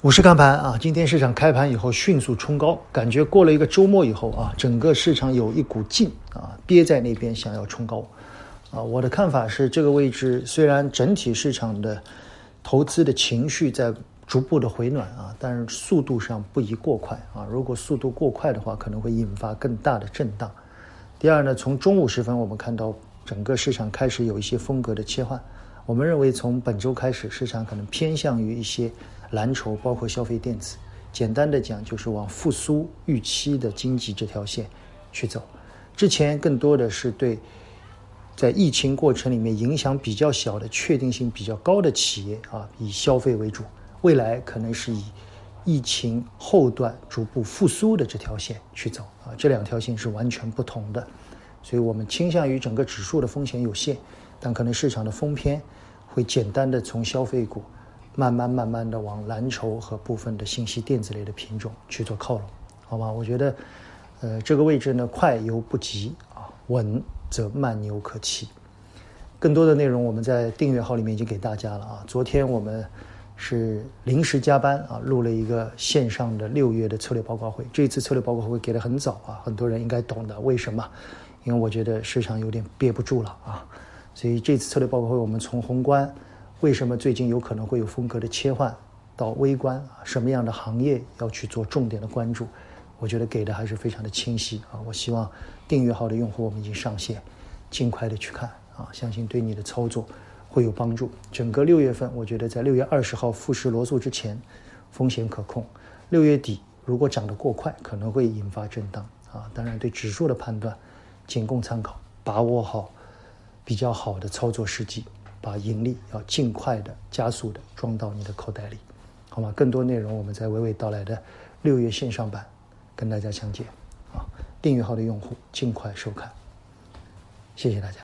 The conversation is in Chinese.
股市看盘啊，今天市场开盘以后迅速冲高，感觉过了一个周末以后啊，整个市场有一股劲啊憋在那边想要冲高啊。我的看法是，这个位置虽然整体市场的投资的情绪在逐步的回暖啊，但是速度上不宜过快啊。如果速度过快的话，可能会引发更大的震荡。第二呢，从中午时分我们看到整个市场开始有一些风格的切换，我们认为从本周开始，市场可能偏向于一些。蓝筹包括消费电子，简单的讲就是往复苏预期的经济这条线去走。之前更多的是对在疫情过程里面影响比较小的、确定性比较高的企业啊，以消费为主。未来可能是以疫情后段逐步复苏的这条线去走啊，这两条线是完全不同的。所以我们倾向于整个指数的风险有限，但可能市场的风偏会简单的从消费股。慢慢慢慢的往蓝筹和部分的信息电子类的品种去做靠拢，好吗？我觉得，呃，这个位置呢，快犹不及啊，稳则慢牛可期。更多的内容我们在订阅号里面已经给大家了啊。昨天我们是临时加班啊，录了一个线上的六月的策略报告会。这次策略报告会给的很早啊，很多人应该懂的。为什么？因为我觉得市场有点憋不住了啊，所以这次策略报告会我们从宏观。为什么最近有可能会有风格的切换到微观啊？什么样的行业要去做重点的关注？我觉得给的还是非常的清晰啊！我希望订阅号的用户我们已经上线，尽快的去看啊！相信对你的操作会有帮助。整个六月份，我觉得在六月二十号富时罗素之前，风险可控；六月底如果涨得过快，可能会引发震荡啊！当然，对指数的判断仅供参考，把握好比较好的操作时机。把盈利要尽快的、加速的装到你的口袋里，好吗？更多内容我们在娓娓道来的六月线上版跟大家讲解啊！订阅号的用户尽快收看，谢谢大家。